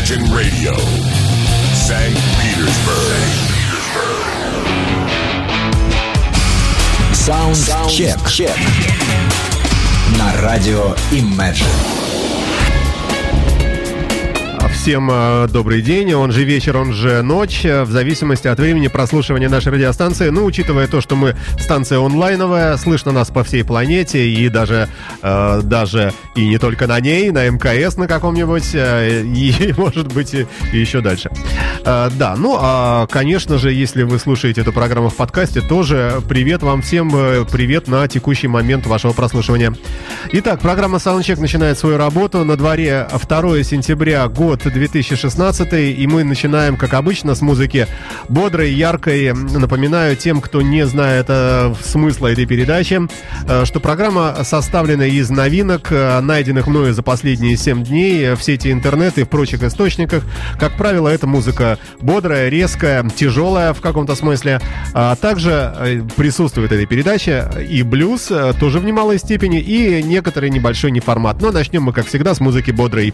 Imagine Radio, St. Petersburg. Саундчек. На радио Imagine. Всем э, добрый день, он же вечер, он же ночь, в зависимости от времени прослушивания нашей радиостанции. Ну, учитывая то, что мы станция онлайновая, слышно нас по всей планете и даже, э, даже и не только на ней, на МКС на каком-нибудь, э, и, может быть, и, и еще дальше. Э, да, ну, а, конечно же, если вы слушаете эту программу в подкасте, тоже привет вам всем, э, привет на текущий момент вашего прослушивания. Итак, программа Soundcheck начинает свою работу. На дворе 2 сентября, год 2016, и мы начинаем, как обычно, с музыки бодрой, яркой. Напоминаю тем, кто не знает э, смысла этой передачи, э, что программа составлена из новинок, э, найденных мною за последние 7 дней э, в сети интернет и в прочих источниках. Как правило, это музыка бодрая, резкая, тяжелая в каком-то смысле. А также э, присутствует этой передаче и блюз, э, тоже в немалой степени, и некоторый небольшой неформат. Но начнем мы, как всегда, с музыки бодрой.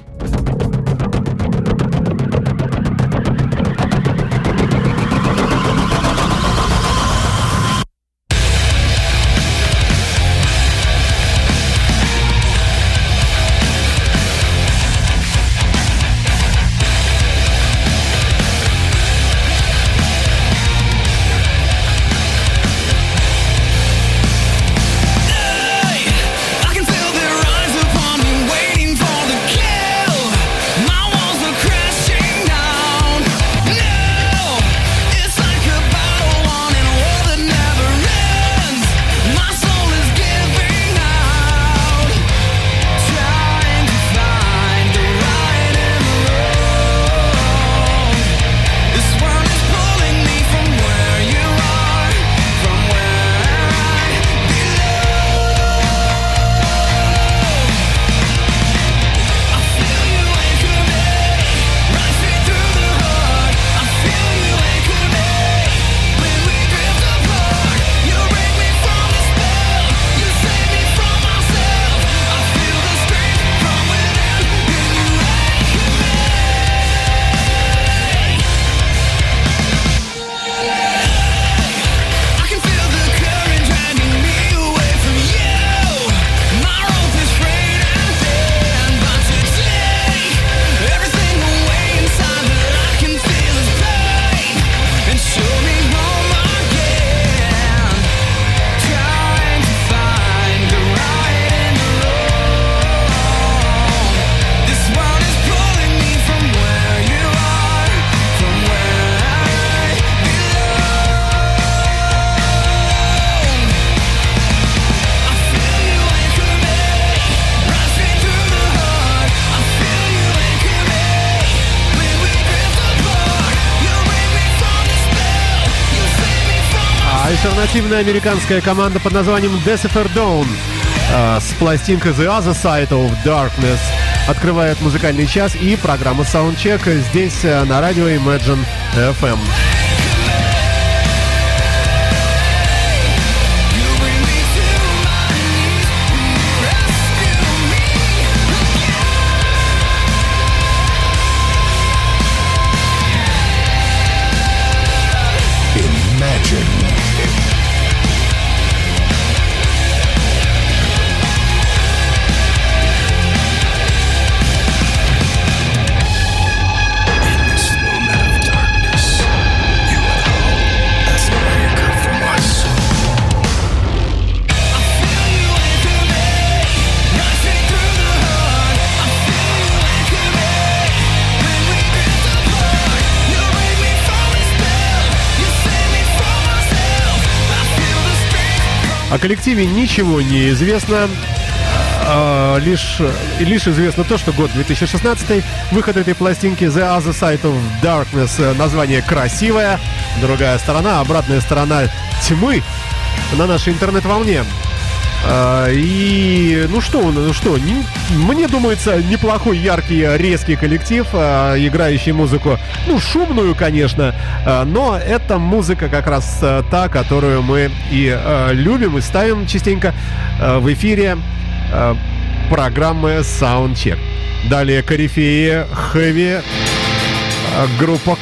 Альтернативная американская команда под названием Decipher Dawn э, с пластинкой The Other Side of Darkness открывает музыкальный час и программа Soundcheck здесь э, на радио Imagine FM. Коллективе ничего не известно. А, лишь, лишь известно то, что год 2016, выход этой пластинки The Other Side of Darkness, э, название красивое, другая сторона, обратная сторона тьмы на нашей интернет-волне. А, И ну что, ну что, не- мне думается, неплохой, яркий, резкий коллектив, а, играющий музыку, ну, шумную, конечно, а, но это музыка как раз а, та, которую мы и а, любим, и ставим частенько а, в эфире а, программы Soundcheck. Далее корифеи, хэви, э, группа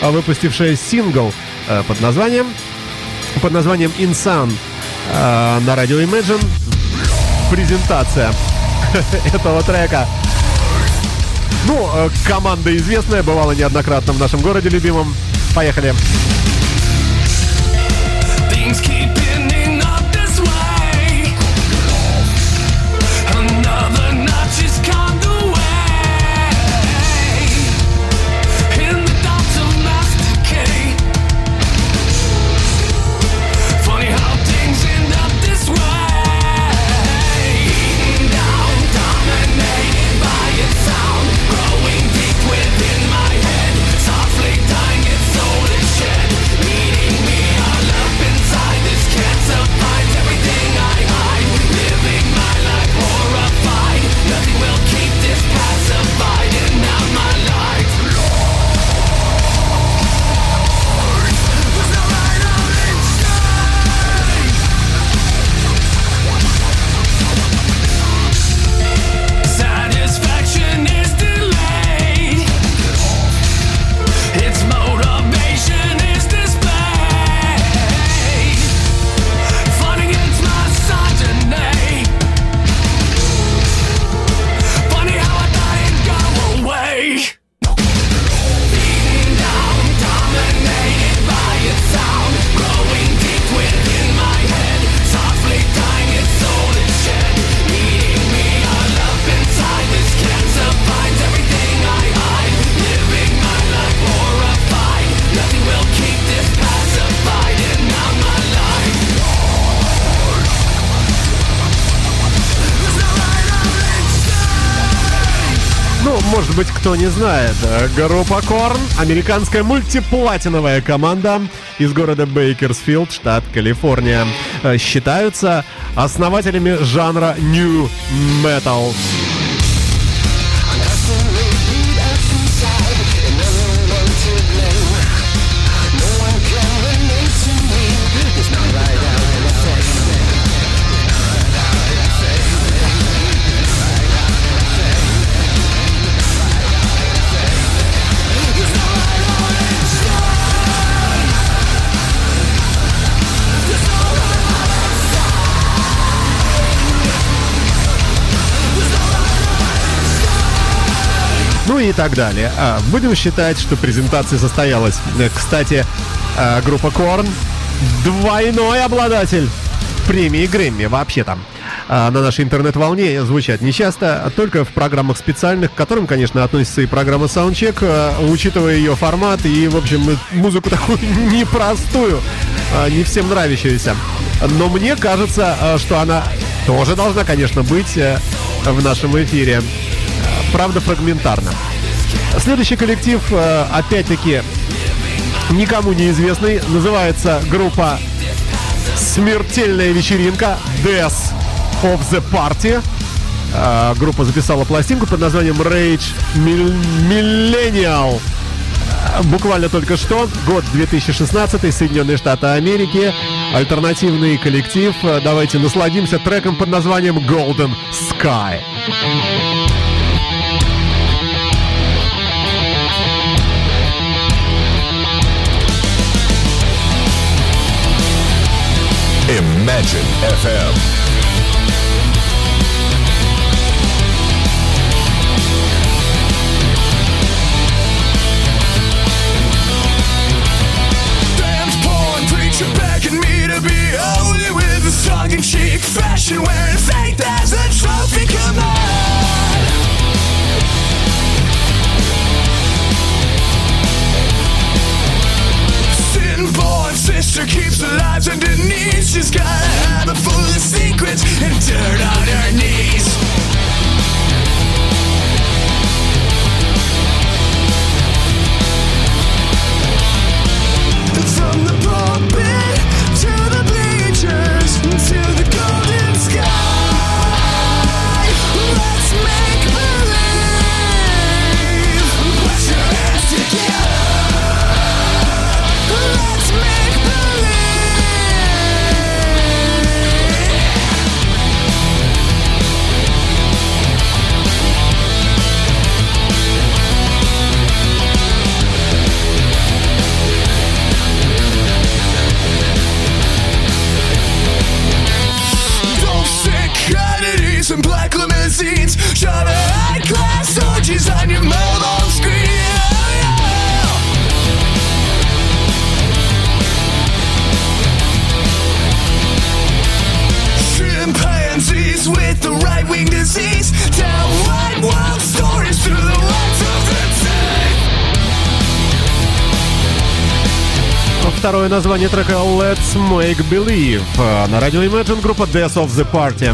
э, выпустившая сингл э, под названием под названием Insan э, на радио Imagine. Презентация этого трека. Ну, э, команда известная, бывала неоднократно в нашем городе любимом. Поехали. Things кто не знает, группа Корн, американская мультиплатиновая команда из города Бейкерсфилд, штат Калифорния, э, считаются основателями жанра New Metal. И так далее. А, будем считать, что презентация состоялась. Э, Кстати, э, группа Корн двойной обладатель премии Грэмми вообще там. А, На нашей интернет-волне звучат нечасто, а только в программах специальных, к которым, конечно, относится и программа Soundcheck, э, учитывая ее формат и, в общем, и музыку такую непростую, а, не всем нравящуюся. Но мне кажется, э, что она тоже должна, конечно, быть э, в нашем эфире. Правда, фрагментарно. Следующий коллектив, э, опять-таки, никому неизвестный. Называется группа «Смертельная вечеринка» Death of the Party. Э, Группа записала пластинку под названием Rage Mil- Millennial. Буквально только что, год 2016, Соединенные Штаты Америки, альтернативный коллектив. Э, Давайте насладимся треком под названием Golden Sky. Imagine FM. название трека Let's Make Believe. А, На радио Imagine группа Death of the Party.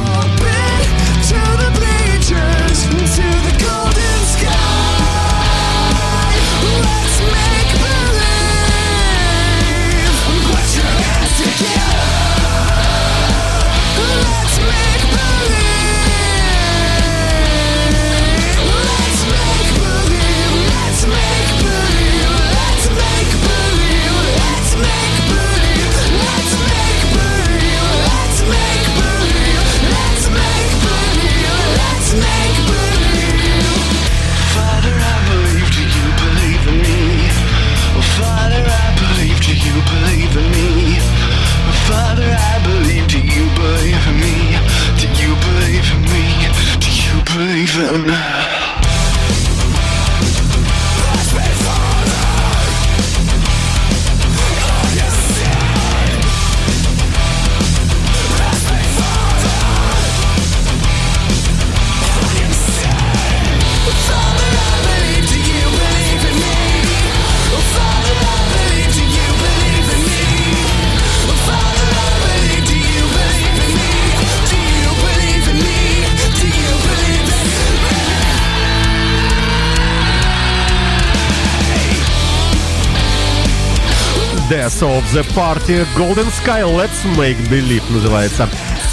Death of the Party. Golden Sky Let's Make Believe называется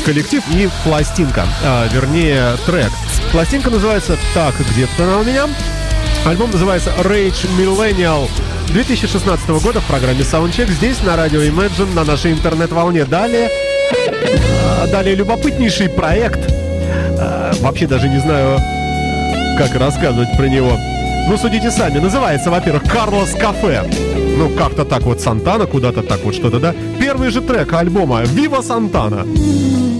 коллектив и пластинка, а, вернее трек. Пластинка называется «Так, где-то она у меня». Альбом называется Rage Millennial 2016 года в программе Soundcheck. Здесь на радио Imagine, на нашей интернет-волне. Далее, а, далее любопытнейший проект. А, Вообще даже не знаю, как рассказывать про него. Ну, судите сами. Называется, во-первых, «Карлос Кафе». Ну, как-то так вот Сантана, куда-то так вот что-то, да? Первый же трек альбома «Вива Сантана».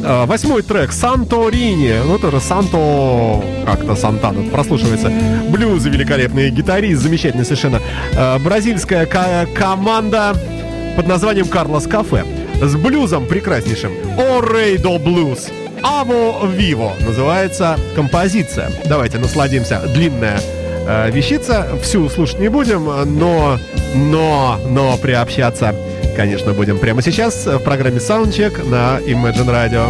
А, Восьмой трек «Санторини». Ну, тоже «Санто...» Как-то Сантана прослушивается. Блюзы великолепные, гитарист замечательный совершенно. А, Бразильская ка- команда под названием «Карлос Кафе». С блюзом прекраснейшим. «О Рейдо Блюз». «Аво Виво» называется композиция. Давайте насладимся. Длинная вещица. Всю слушать не будем, но, но, но приобщаться, конечно, будем прямо сейчас в программе Soundcheck на Imagine Radio.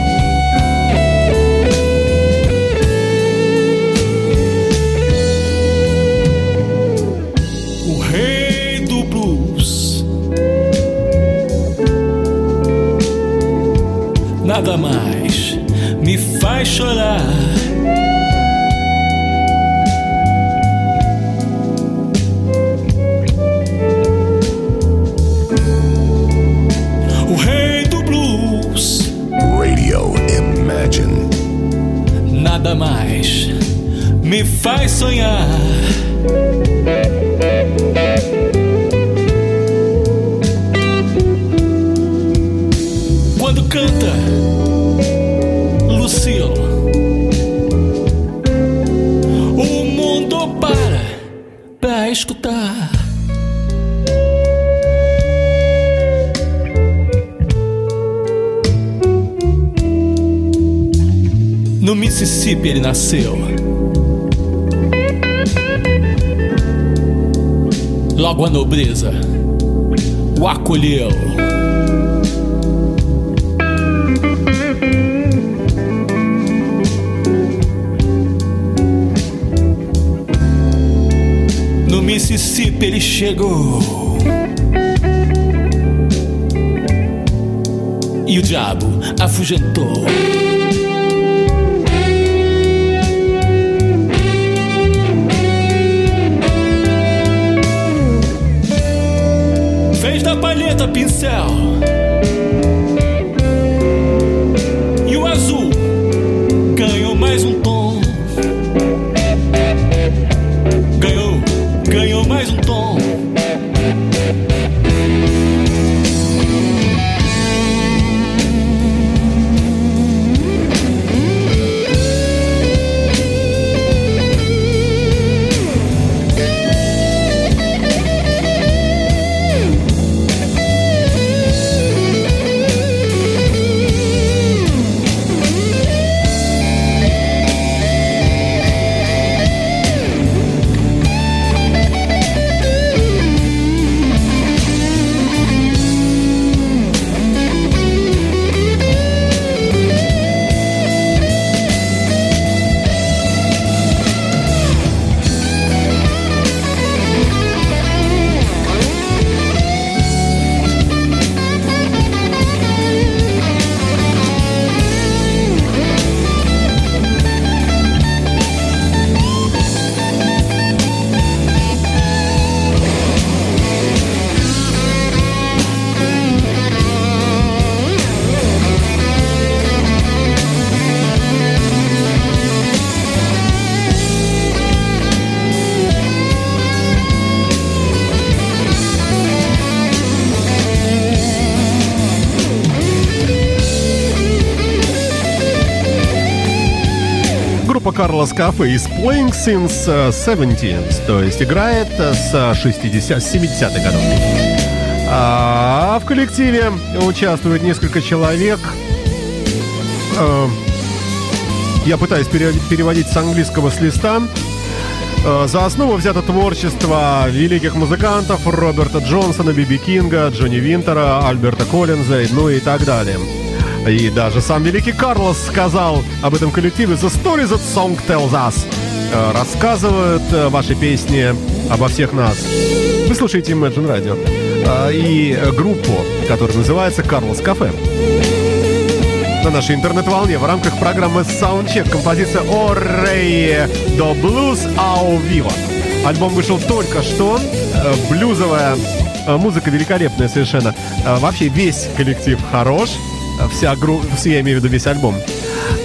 Nada mais me faz chorar. Faz sonhar. Quando canta Lucille, o mundo para pra escutar. No Mississippi ele nasceu. Logo a nobreza o acolheu. No Mississippi ele chegou. E o diabo afugentou. caneta pincel. Карлос Кафе is playing since uh, 70s, то есть играет э, с 60 с 70-х годов. А в коллективе участвует несколько человек. Э, Я пытаюсь пере- переводить с английского с листа. Э, За основу взято творчество великих музыкантов Роберта Джонсона, Биби Кинга, Джонни Винтера, Альберта Коллинза, ну и так далее. И даже сам великий Карлос сказал об этом коллективе «The story that song tells us». Э, Рассказывают э, ваши песни обо всех нас. Вы слушаете Imagine Radio э, и группу, которая называется «Карлос Кафе» на нашей интернет-волне в рамках программы Soundcheck композиция «Оррей до блюз ау вива». Альбом вышел только что, блюзовая музыка великолепная совершенно. Вообще весь коллектив хорош, вся группа, я имею в виду весь альбом.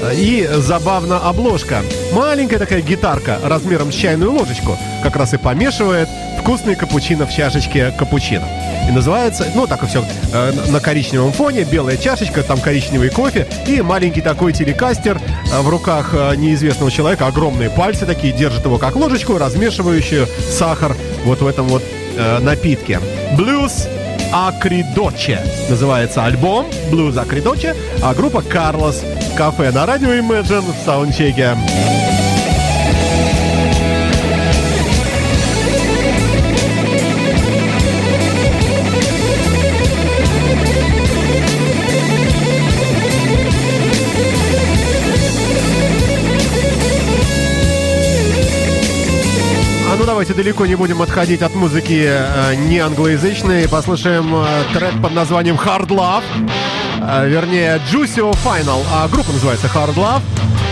Э, И забавно обложка. Маленькая такая гитарка размером с чайную ложечку как раз и помешивает вкусный капучино в чашечке капучино. И называется, ну так и все, на коричневом фоне, белая чашечка, там коричневый кофе и маленький такой телекастер э, в руках э, неизвестного человека, огромные пальцы такие, держит его как ложечку, размешивающую сахар вот в этом вот э, напитке. Блюз Акридоче называется альбом Блюз Акридоче, а группа Карлос Кафе на радио Imagine в саундчеке. Давайте далеко не будем отходить от музыки э, не англоязычной. Послушаем э, трек под названием Hard Love. Э, вернее, Juicio Final. А группа называется Hard Love.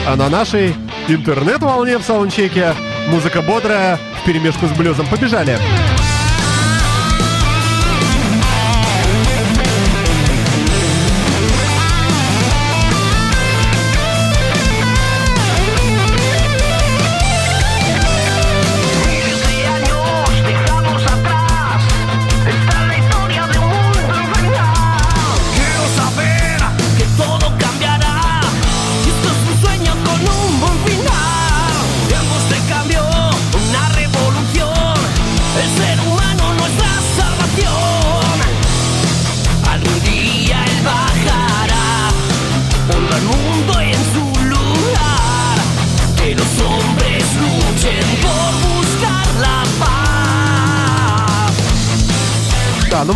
А на нашей интернет-волне в саундчеке музыка бодрая, в перемешку с блюзом. Побежали! Miles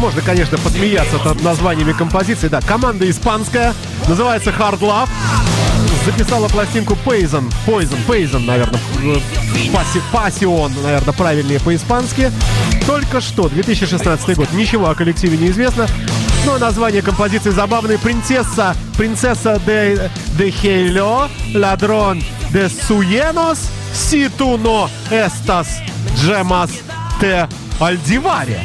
можно, конечно, подсмеяться над названиями композиции. Да, команда испанская, называется Hard Love. Записала пластинку Poison, Poison, Poison, наверное, Паси, наверное, правильнее по-испански. Только что, 2016 год, ничего о коллективе не известно. Но название композиции забавное. Принцесса, принцесса де, де Хейло, ладрон де Суенос, Ситуно Эстас, Джемас те Альдиваре.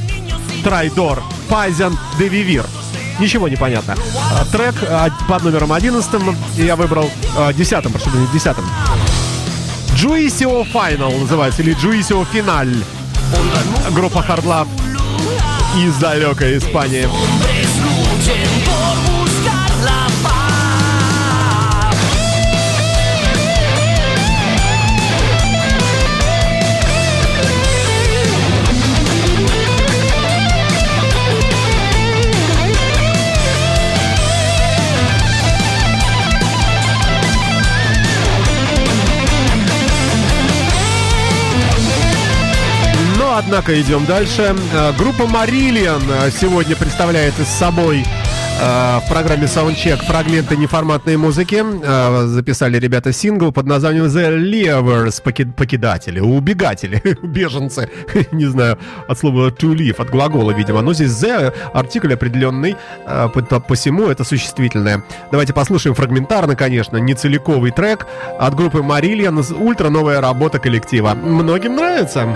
Трайдор, Пайзен, де Вивир. Ничего не понятно. А, Трек а, под номером 11 я выбрал а, 10 прошу прощения, 10 Juicio Final называется, или Juicio Final. Группа Hard Love из далекой Испании. Однако, идем дальше. Э, Группа Marillion э, сегодня представляет из собой э, в программе Soundcheck фрагменты неформатной музыки. Записали ребята сингл под названием The Leavers, поки- покидатели, убегатели, беженцы. Не знаю, от слова to leave, от глагола, видимо. Но здесь The артикль определенный, по- по- посему это существительное. Давайте послушаем фрагментарно, конечно, не целиковый трек от группы Marillion, ультра новая работа коллектива. Многим нравится.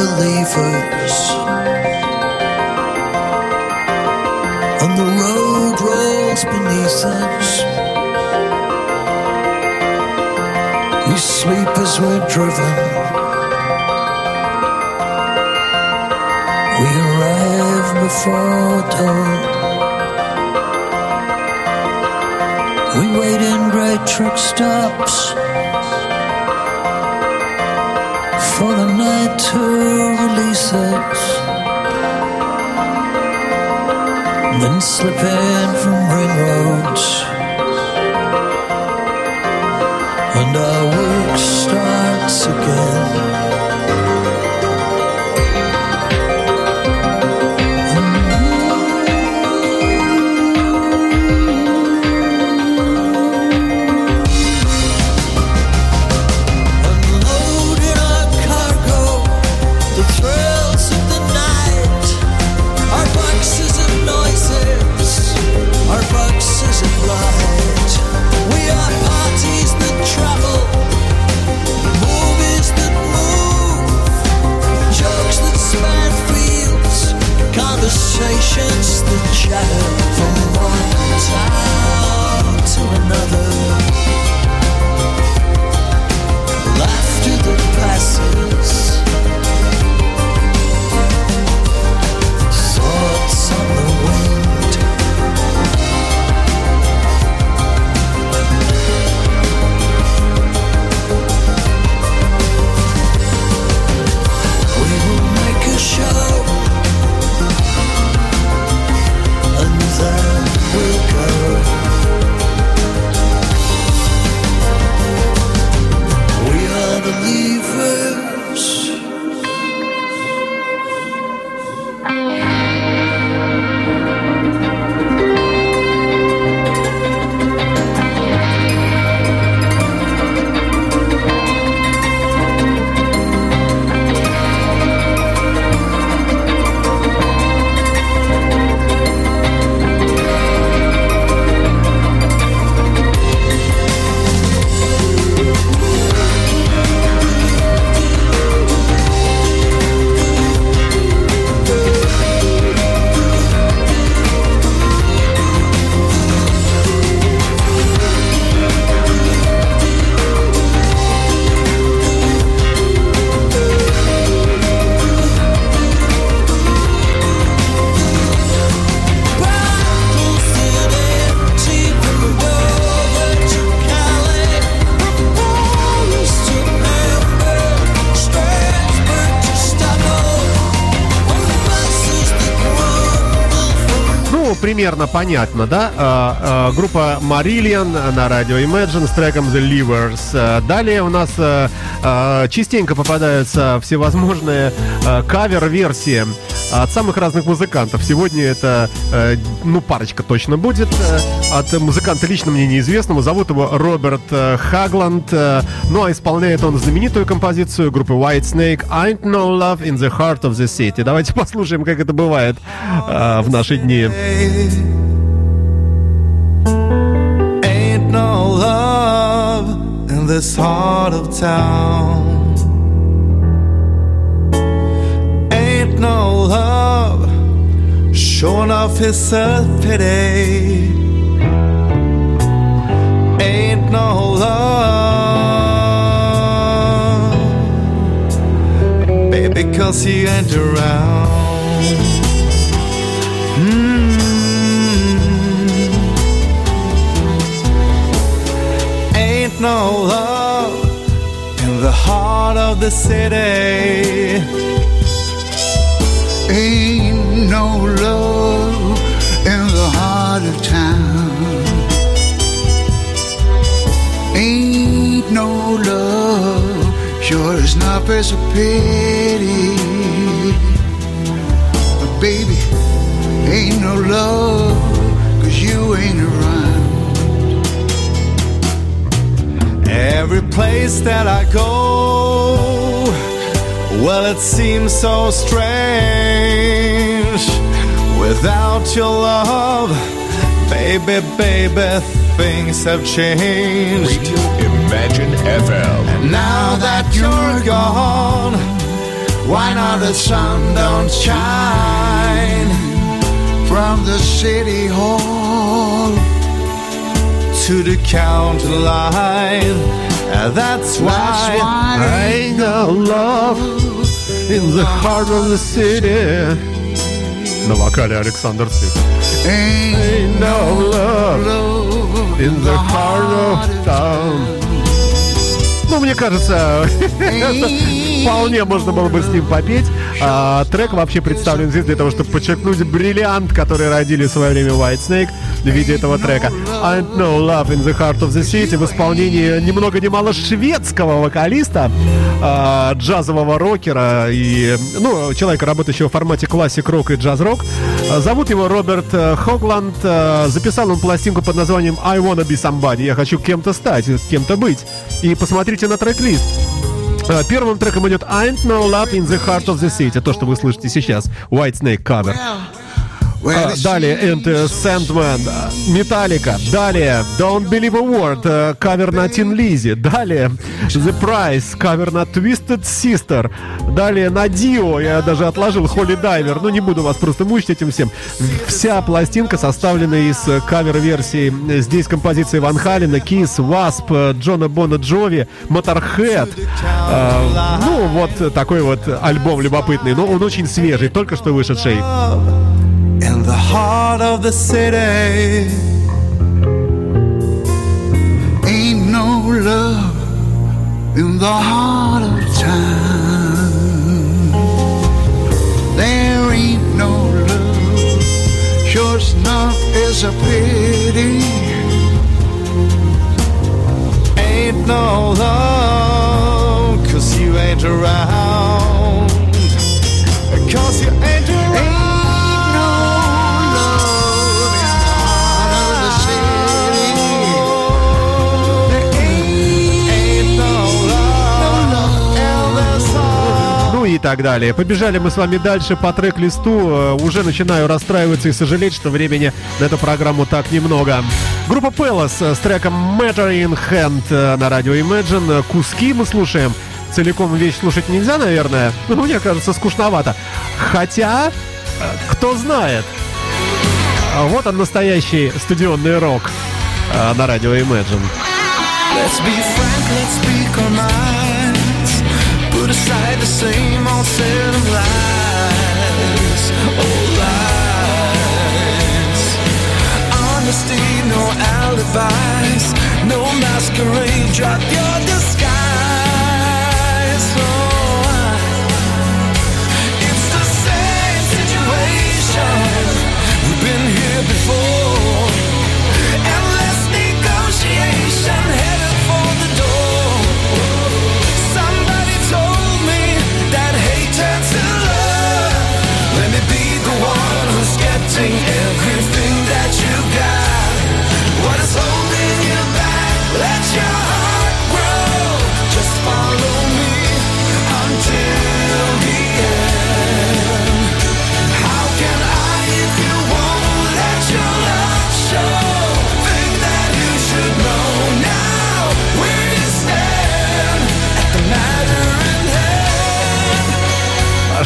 Are the the road rolls beneath us. We sleep as we're driven. We arrive before dawn. We wait in great truck stops for the night to release us. Then slip in from ring roads. And our work starts again. temptations that chatter from one time. Примерно понятно, да? А, а, группа Marillion на радио Imagine с треком The Livers. А, Далее у нас а, а, частенько попадаются всевозможные а, кавер-версии от самых разных музыкантов. Сегодня это, э, ну, парочка точно будет. От музыканта лично мне неизвестного. Зовут его Роберт э, Хагланд. Э, Ну, а исполняет он знаменитую композицию группы White Snake «Ain't no love in the heart of the city». Давайте послушаем, как это бывает э, в наши дни. Ain't no love in this heart of town. Ain't no love showing off his self cause he ain't around. Mm. Ain't no love in the heart of the city. Ain't no love in the heart of town. Ain't no love, sure as not there's a pity. Ain't no love, cause you ain't around. Every place that I go, well, it seems so strange. Without your love, baby, baby, things have changed. Imagine FM. And now that you're gone, why not the sun don't shine From the city hall, to the county line? And that's why, I know love in the heart of the city. На вокале Александр Цып. ain't No love love in the heart of town. Ну, мне кажется, вполне можно было бы с ним попеть. А, трек вообще представлен здесь для того, чтобы подчеркнуть бриллиант, который родили в свое время White Snake в виде этого трека. I know love in the heart of the city в исполнении ни много ни мало шведского вокалиста, а, джазового рокера и, ну, человека, работающего в формате классик-рок и джаз-рок. Зовут его Роберт э, Хогланд. Э, Записал он пластинку под названием I Wanna Be Somebody. Я хочу кем-то стать, кем-то быть. И посмотрите на трек-лист. Э, Первым треком идет Ain't No Love in the Heart of the City. То, что вы слышите сейчас. White Snake cover. Well, А, Далее Enter Sandman, Металлика. Далее Don't Believe a Word, э, кавер на Тин Лизи. Далее The Price, кавер на Twisted Sister. Далее на Dio, я даже отложил Holy Diver. Ну, не буду вас просто мучить этим всем. Вся пластинка составлена из э, кавер-версий. Здесь композиции Ван Халина, Kiss, Wasp, э, Джона Бона Джови, Motorhead. Э, ну, вот такой вот альбом любопытный. Но он очень свежий, только что вышедший. In the heart of the city. Ain't no love in the heart of town. There ain't no love, sure enough is a pity. Ain't no love, cause you ain't around. Cause you и так далее. Побежали мы с вами дальше по трек-листу. Э, Уже начинаю расстраиваться и сожалеть, что времени на эту программу так немного. Группа Palace э, с треком Matter in Hand э, на радио Imagine. Куски мы слушаем. Целиком вещь слушать нельзя, наверное. Ну, мне кажется, скучновато. Хотя, кто знает. А Вот он, настоящий стадионный рок на радио Imagine. Let's be frank, let's minds. Put aside the same old set of lies. Oh, lies. Honesty, no alibis. No masquerade, drop your disguise.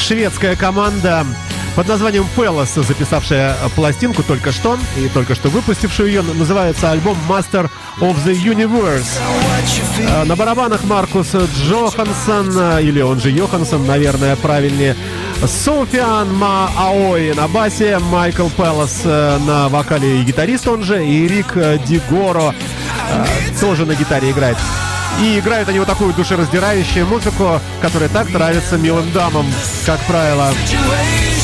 Шведская команда под названием Palace, записавшая пластинку только что и только что выпустившую ее, называется альбом Master of the Universe. А, На барабанах Маркус Джохансон, а, или он же Йоханссон, наверное, правильнее. Софиан Ма Аой на басе, Майкл Пелос э, на вокале и гитарист он же, и Рик Дигоро тоже на гитаре играет. И играют они вот такую душераздирающую музыку, которая так нравится милым дамам, как правило.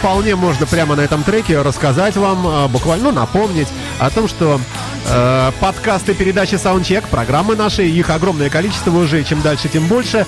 вполне можно прямо на этом треке рассказать вам, а, буквально ну, напомнить о том, что Э, подкасты передачи Soundcheck, программы наши, их огромное количество уже, чем дальше, тем больше.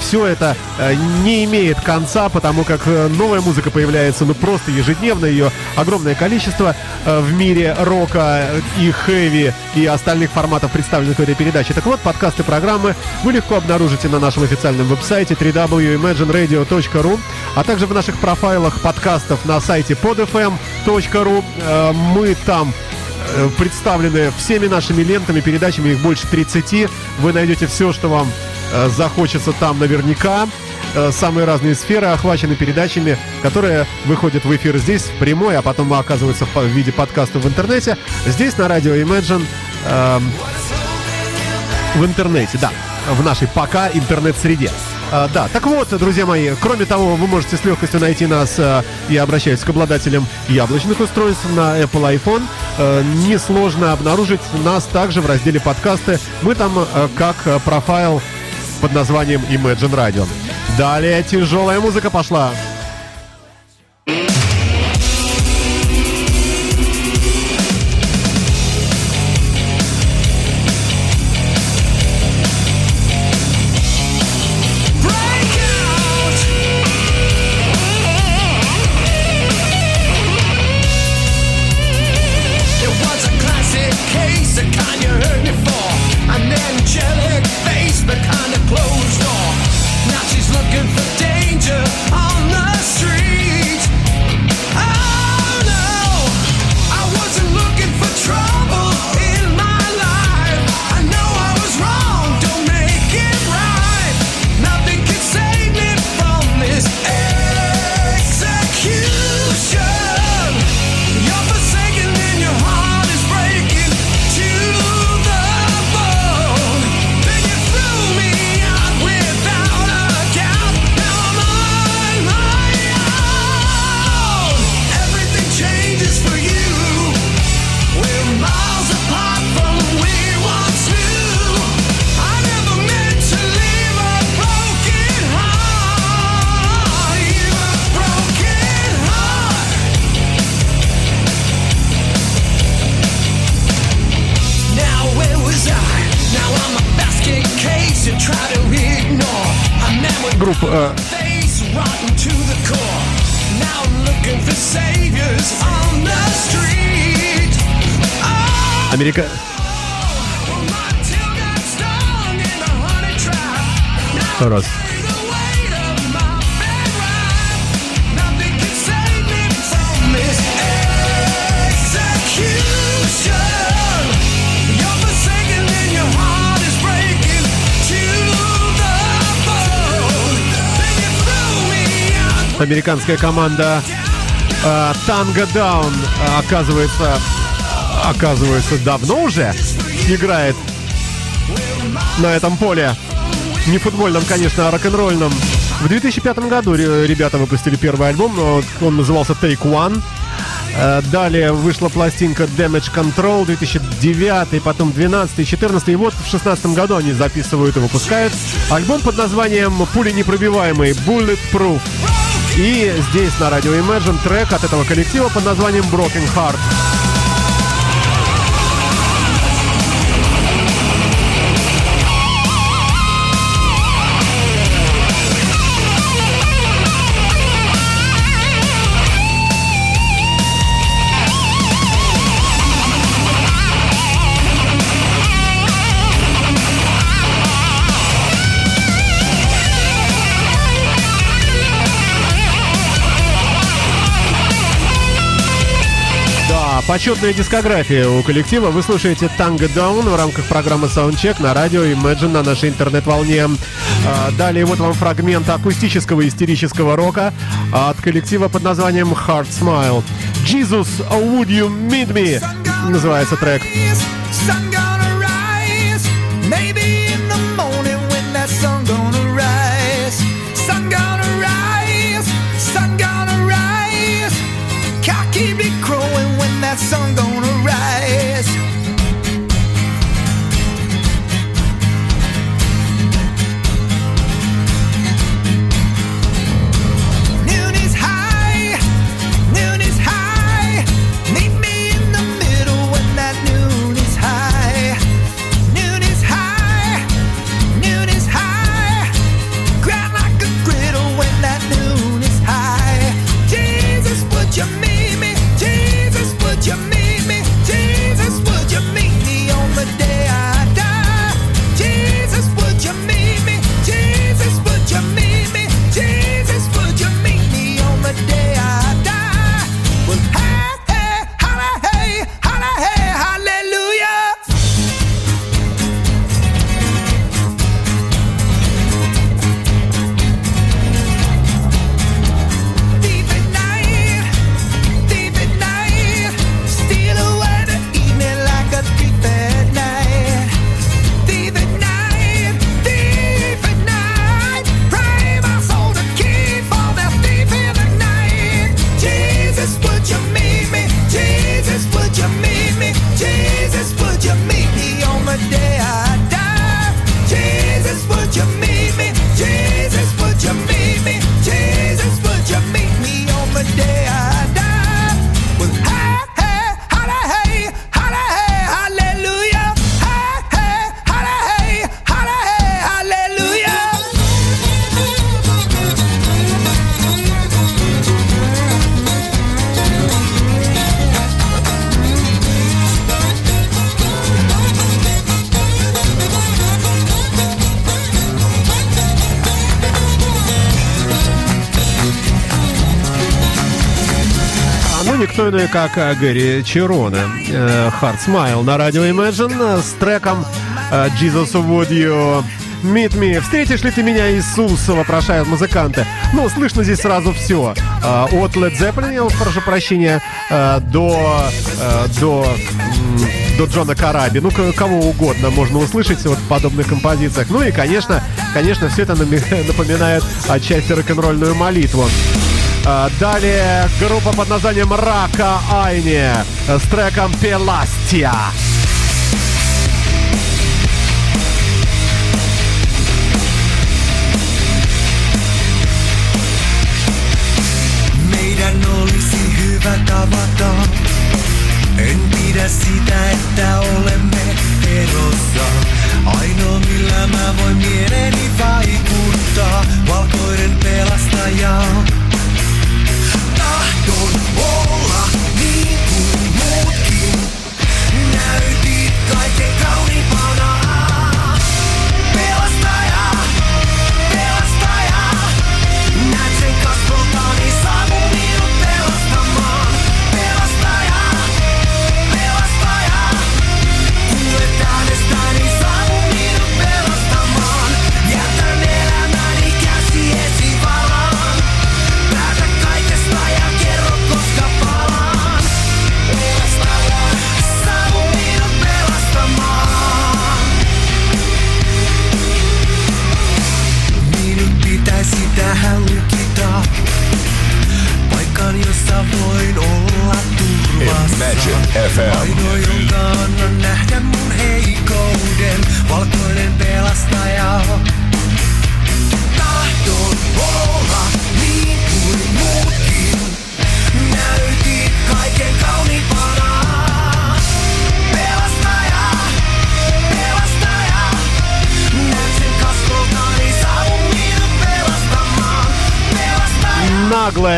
все это э, не имеет конца, потому как э, новая музыка появляется, ну, просто ежедневно, ее огромное количество э, в мире рока и хэви и остальных форматов, представленных в этой передаче. Так вот, подкасты программы вы легко обнаружите на нашем официальном веб-сайте www.imagineradio.ru, а также в наших профайлах подкастов на сайте podfm.ru. Э, Мы там э, представлены всеми нашими лентами, передачами, их больше 30. Вы найдете все, что вам э, захочется там наверняка. Э, Самые разные сферы охвачены передачами, которые выходят в эфир здесь, в прямой, а потом оказываются в виде подкаста в интернете. Здесь на радио Imagine эм, в интернете, да, в нашей пока интернет-среде. А, да, так вот, друзья мои, кроме того, вы можете с легкостью найти нас, э, я обращаюсь к обладателям яблочных устройств на Apple iPhone. Э, несложно обнаружить нас также в разделе подкасты. Мы там э, как э, профайл под названием Imagine Radio. Далее тяжелая музыка пошла. Me out. американская команда э, Tango Down э, оказывается, оказывается, давно уже играет на этом поле. Не футбольном, конечно, а рок-н-ролльном. В 2005 году ре- ребята выпустили первый альбом, он назывался Take One. Э, Далее вышла пластинка Damage Control 2009, потом 12, 14, и вот в 16 году они записывают и выпускают альбом под названием «Пули непробиваемый» Bulletproof. И здесь на радио Imagine трек от этого коллектива под названием Broken Heart. Почетная дискография у коллектива. Вы слушаете Tango Down в рамках программы Soundcheck на радио Imagine на нашей интернет-волне. А, Далее вот вам фрагмент акустического истерического рока от коллектива под названием Heart Smile. Jesus, would you meet me? Называется трек. Никто иной, как э, Гэри Чироне. Э, Hard Smile на радио Imagine с треком э, Jesus Would You Meet Me. Встретишь ли ты меня, Иисус, вопрошают музыканты. Ну, слышно здесь сразу все. От Led Zeppelin, я прошу прощения, до, до, до Джона Караби. Ну, кого угодно можно услышать вот в подобных композициях. Ну и, конечно, конечно, все это напоминает отчасти рок-н-ролльную молитву. А, Далее группа под названием Рака Айни с треком Пеластия. Meidän olisi hyvä tavata. En pidä sitä, että olemme erossa. Ainoa millä mä voin mieleeni vaikuttaa. Valkoinen pelastaja.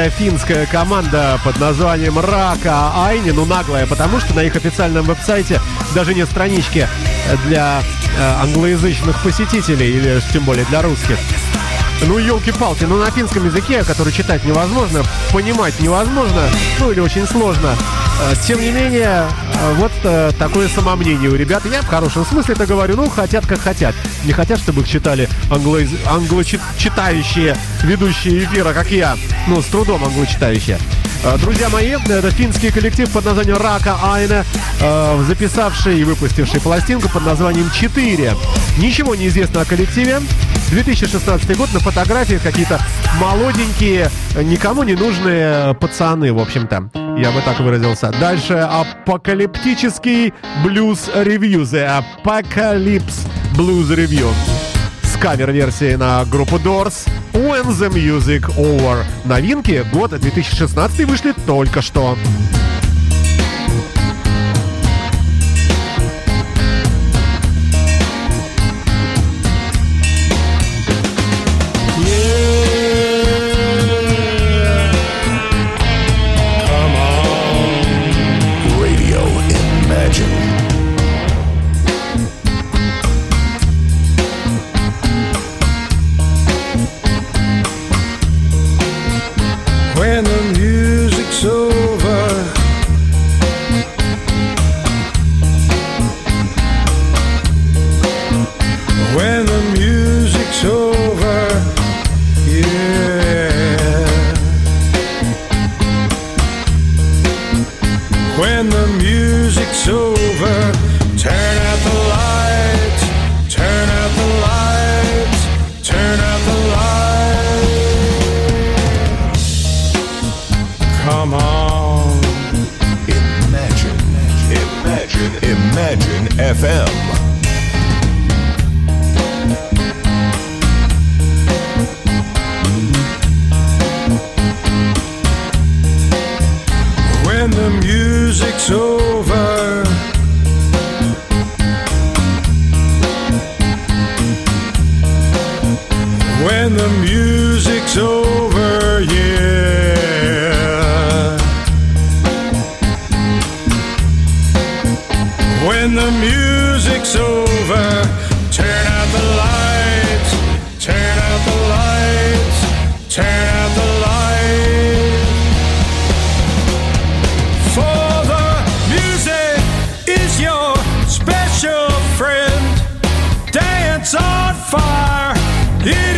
Наглая финская команда под названием Рака Айни. Ну, наглая, потому что на их официальном веб-сайте даже нет странички для э, англоязычных посетителей, или тем более для русских. Ну, елки-палки, ну на финском языке, который читать невозможно, понимать невозможно, ну или очень сложно. Э, Тем не менее, вот э, такое самомнение у ребят. Я в хорошем смысле это говорю, ну, хотят как хотят. Не хотят, чтобы их читали англоиз- англочитающие ведущие эфира, как я. Ну, с трудом англочитающие. Э, Друзья мои, это финский коллектив под названием Рака Айна, э, записавший и выпустивший пластинку под названием «4». Ничего не известно о коллективе. 2016 год, на фотографиях какие-то молоденькие, никому не нужные пацаны, в общем-то. Я бы так выразился. Дальше апокалиптический блюз-ревью. The Apocalypse Blues Review с кавер-версией на группу Doors When the Music Over. Новинки года 2016 вышли только что. on fire. It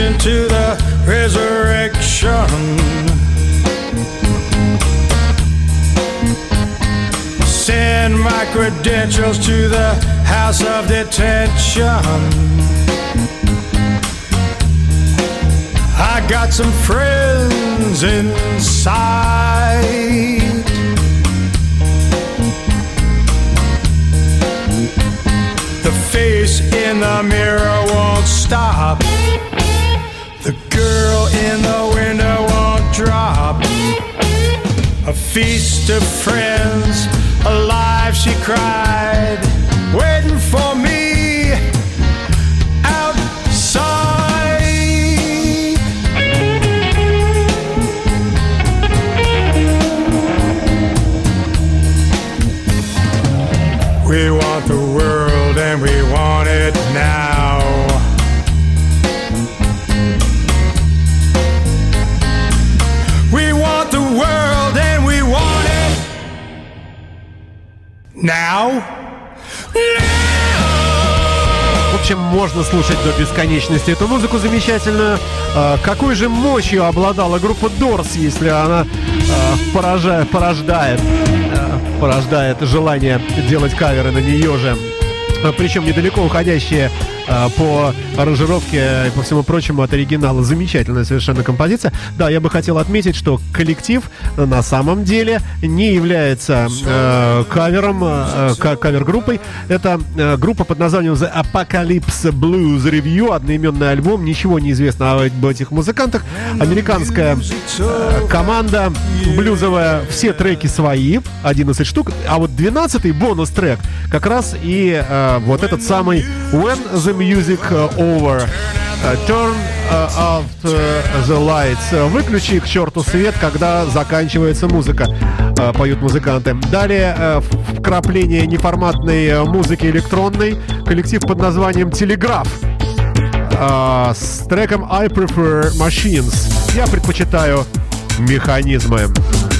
attention to A feast of friends, alive she cried, now. В общем, можно слушать до бесконечности эту музыку замечательную. А, какой же мощью обладала группа Doors, если она а, порождает, а, порождает желание делать каверы на нее же. А, Причем недалеко уходящие по аранжировке и по всему прочему от оригинала. Замечательная совершенно композиция. Да, я бы хотел отметить, что коллектив на самом деле не является э, кавером, э, ка- кавер-группой. Это э, группа под названием The Apocalypse Blues Review, одноименный альбом. Ничего не известно об этих музыкантах. Американская э, команда блюзовая. Все треки свои, 11 штук. А вот 12-й бонус-трек как раз и э, вот этот самый When the Music Over. Э, Turn э, out э, the lights. Э, Выключи к черту свет, когда заканчивается музыка. э, Поют музыканты. Далее э, вкрапление неформатной э, музыки электронной. Коллектив под названием Телеграф. Э, С треком I Prefer Machines. Я предпочитаю механизмы. I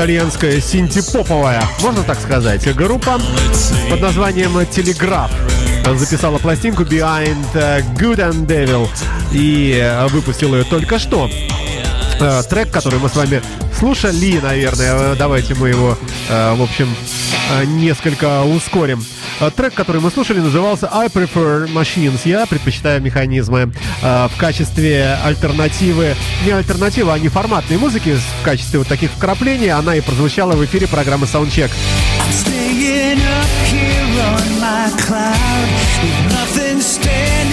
итальянская синтепоповая, можно так сказать, группа под названием Телеграф записала пластинку Behind Good and Devil и э, выпустила ее только что. Э, Трек, который мы с вами слушали, наверное, давайте мы его, э, в общем, несколько ускорим. Э, Трек, который мы слушали, назывался I Prefer Machines. Я предпочитаю механизмы э, в качестве альтернативы, не альтернативы, а неформатной музыки в качестве вот таких вкраплений. Она и прозвучала в эфире программы Soundcheck. Standing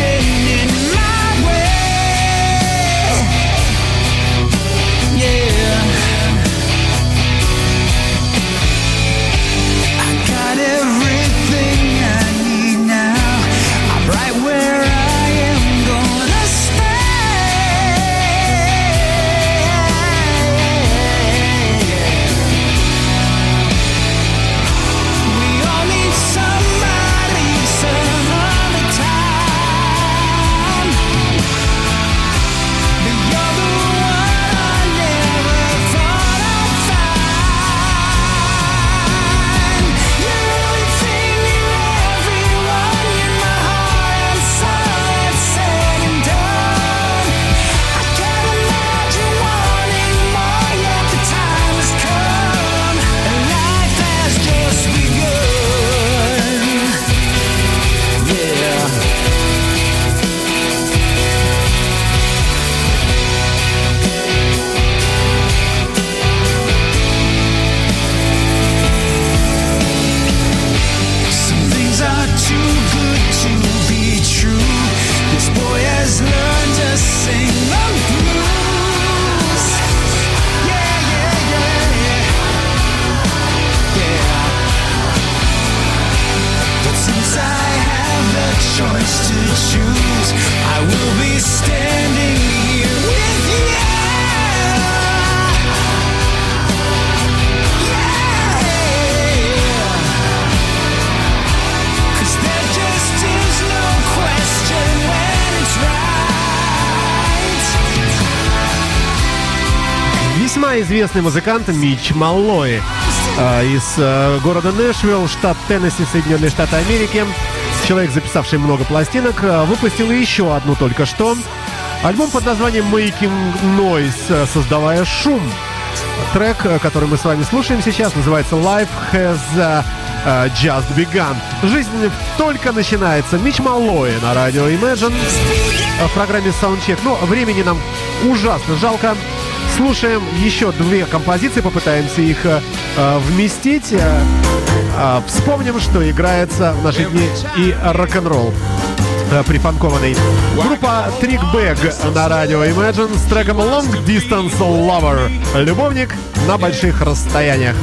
известный музыкант Мич Маллой э, из э, города Нэшвилл, штат Теннесси, Соединенные Штаты Америки. Человек, записавший много пластинок, э, выпустил еще одну только что. Альбом под названием Making Noise, создавая шум. Трек, который мы с вами слушаем сейчас, называется Life Has Just Begun. Жизнь только начинается. Мич Маллой на радио Imagine в программе Soundcheck. Но времени нам ужасно жалко. Слушаем еще две композиции, попытаемся их э, э, вместить. Э, э, вспомним, что играется в наши дни и рок-н-ролл э, прифанкованный. Группа Trick Bag на радио Imagine с треком Long Distance Lover. Любовник на больших расстояниях.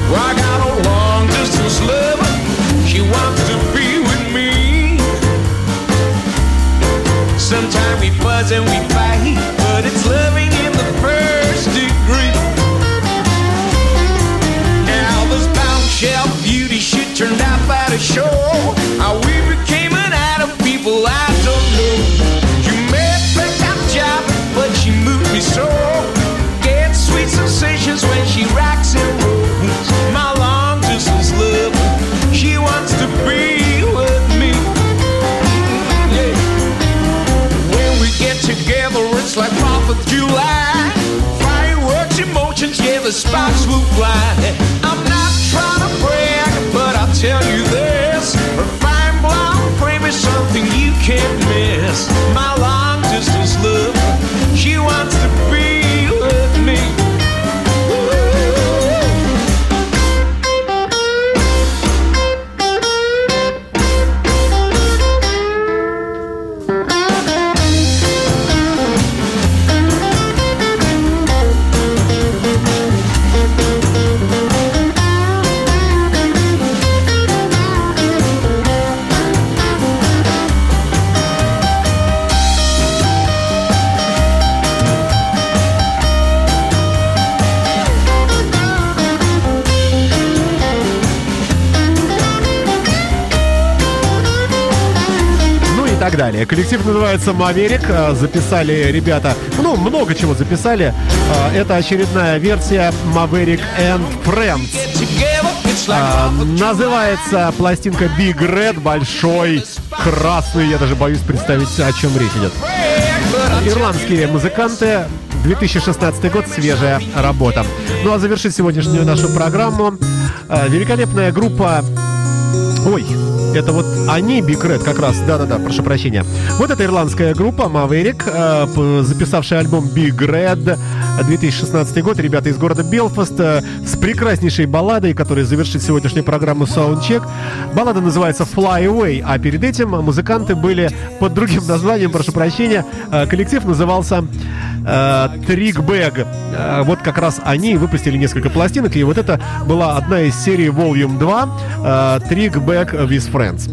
Sometimes we fuss and we fight, but it's loving first degree. Now this bombshell beauty shit turned out by the show. Называется Маверик. Э, Записали ребята, ну, много чего записали. Э, Это очередная версия Maverick and Friends. Together, it's like 4th of называется пластинка Big Red, большой, красный. Я даже боюсь представить, о чем речь идет. Ирландские музыканты. 2016 год, свежая работа. Ну а завершить сегодняшнюю нашу программу э, великолепная группа Ой, это вот они, Big Red, как раз, да-да-да, прошу прощения. Вот эта ирландская группа Maverick, э, записавшая альбом Big Red 2016 год, ребята из города Белфаст, э, с прекраснейшей балладой, которая завершит сегодняшнюю программу Soundcheck. Баллада называется Fly Away, а перед этим музыканты были под другим названием, прошу прощения. Э, коллектив назывался э, Bag. Э, вот как раз они выпустили несколько пластинок, и вот это была одна из серий Volume 2 э, Bag with Friends.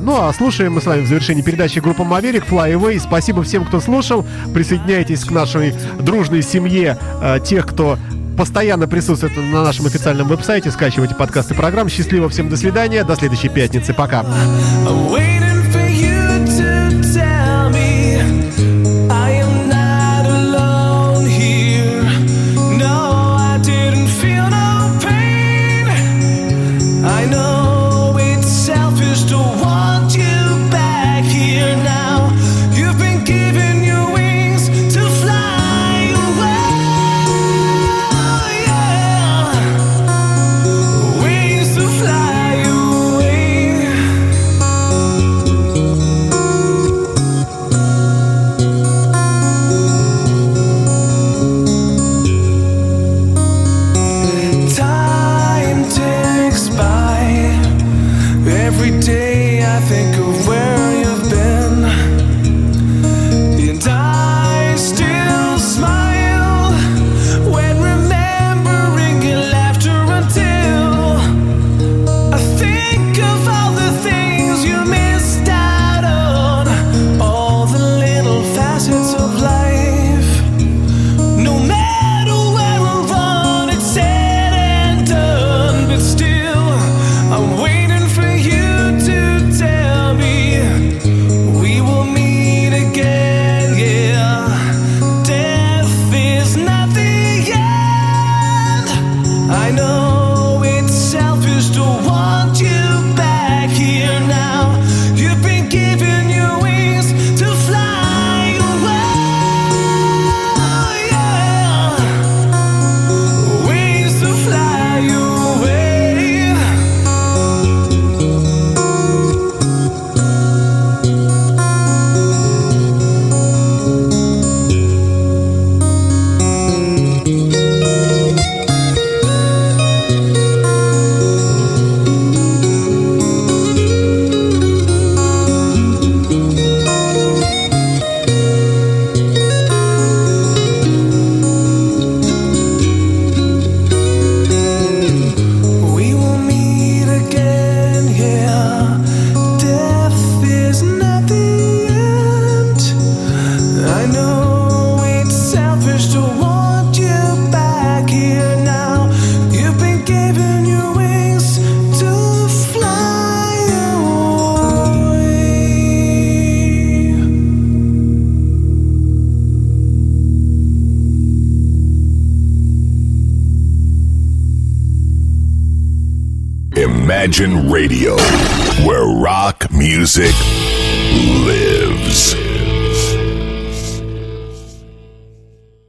Ну а слушаем мы с вами в завершении передачи группа Maverick Fly Away. Спасибо всем, кто слушал. Присоединяйтесь к нашей дружной семье тех, кто постоянно присутствует на нашем официальном веб-сайте. Скачивайте подкасты программ. Счастливо всем, до свидания. До следующей пятницы. Пока.